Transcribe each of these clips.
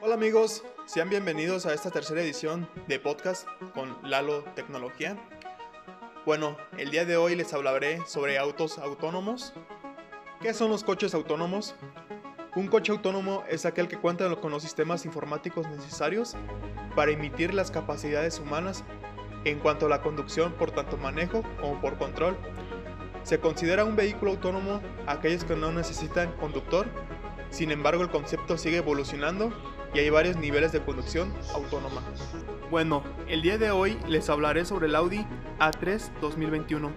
Hola amigos, sean bienvenidos a esta tercera edición de podcast con Lalo Tecnología. Bueno, el día de hoy les hablaré sobre autos autónomos. ¿Qué son los coches autónomos? Un coche autónomo es aquel que cuenta con los sistemas informáticos necesarios para emitir las capacidades humanas en cuanto a la conducción por tanto manejo como por control. Se considera un vehículo autónomo aquellos que no necesitan conductor, sin embargo el concepto sigue evolucionando y hay varios niveles de conducción autónoma. Bueno, el día de hoy les hablaré sobre el Audi A3 2021.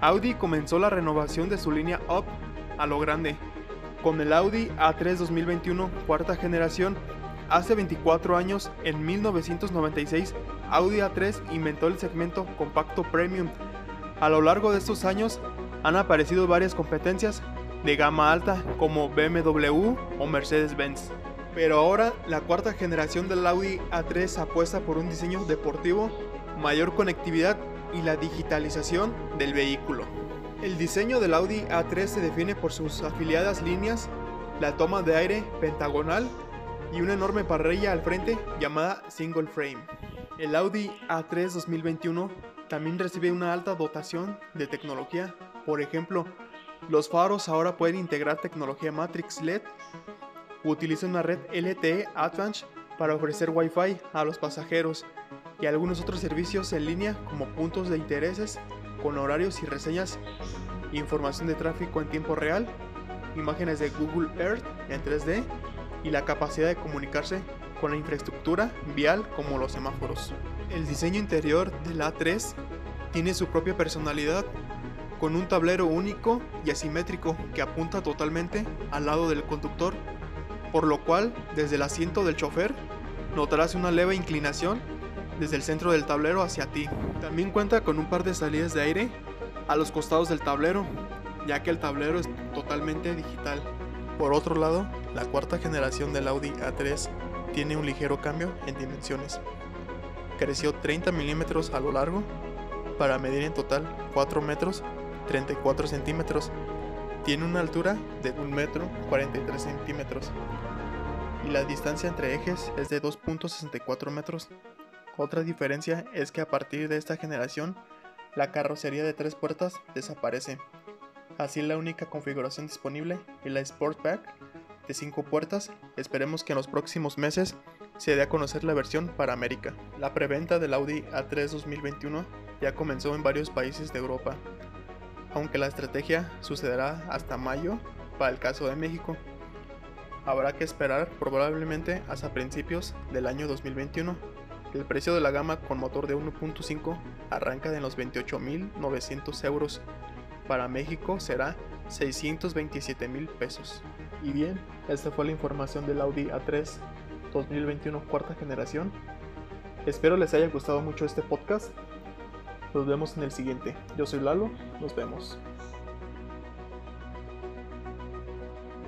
Audi comenzó la renovación de su línea Up a lo grande, con el Audi A3 2021 cuarta generación. Hace 24 años, en 1996, Audi A3 inventó el segmento compacto premium. A lo largo de estos años han aparecido varias competencias de gama alta como BMW o Mercedes-Benz. Pero ahora la cuarta generación del Audi A3 apuesta por un diseño deportivo, mayor conectividad y la digitalización del vehículo. El diseño del Audi A3 se define por sus afiliadas líneas, la toma de aire pentagonal y una enorme parrilla al frente llamada Single Frame. El Audi A3 2021 también recibe una alta dotación de tecnología, por ejemplo, los faros ahora pueden integrar tecnología Matrix LED utiliza una red LTE Advanced para ofrecer Wi-Fi a los pasajeros y algunos otros servicios en línea como puntos de intereses con horarios y reseñas, información de tráfico en tiempo real, imágenes de Google Earth en 3D y la capacidad de comunicarse con la infraestructura vial como los semáforos. El diseño interior del A3 tiene su propia personalidad con un tablero único y asimétrico que apunta totalmente al lado del conductor por lo cual desde el asiento del chofer notarás una leve inclinación desde el centro del tablero hacia ti. También cuenta con un par de salidas de aire a los costados del tablero, ya que el tablero es totalmente digital. Por otro lado, la cuarta generación del Audi A3 tiene un ligero cambio en dimensiones. Creció 30 milímetros a lo largo para medir en total 4 metros 34 centímetros tiene una altura de 1 metro 43 centímetros y la distancia entre ejes es de 2.64 metros. Otra diferencia es que a partir de esta generación, la carrocería de tres puertas desaparece. Así la única configuración disponible es la Sportback de 5 puertas. Esperemos que en los próximos meses se dé a conocer la versión para América. La preventa del Audi A3 2021 ya comenzó en varios países de Europa aunque la estrategia sucederá hasta mayo para el caso de México. Habrá que esperar probablemente hasta principios del año 2021. El precio de la gama con motor de 1.5 arranca de los 28.900 euros. Para México será 627 mil pesos. Y bien, esta fue la información del Audi A3 2021 cuarta generación. Espero les haya gustado mucho este podcast nos vemos en el siguiente. Yo soy Lalo, nos vemos.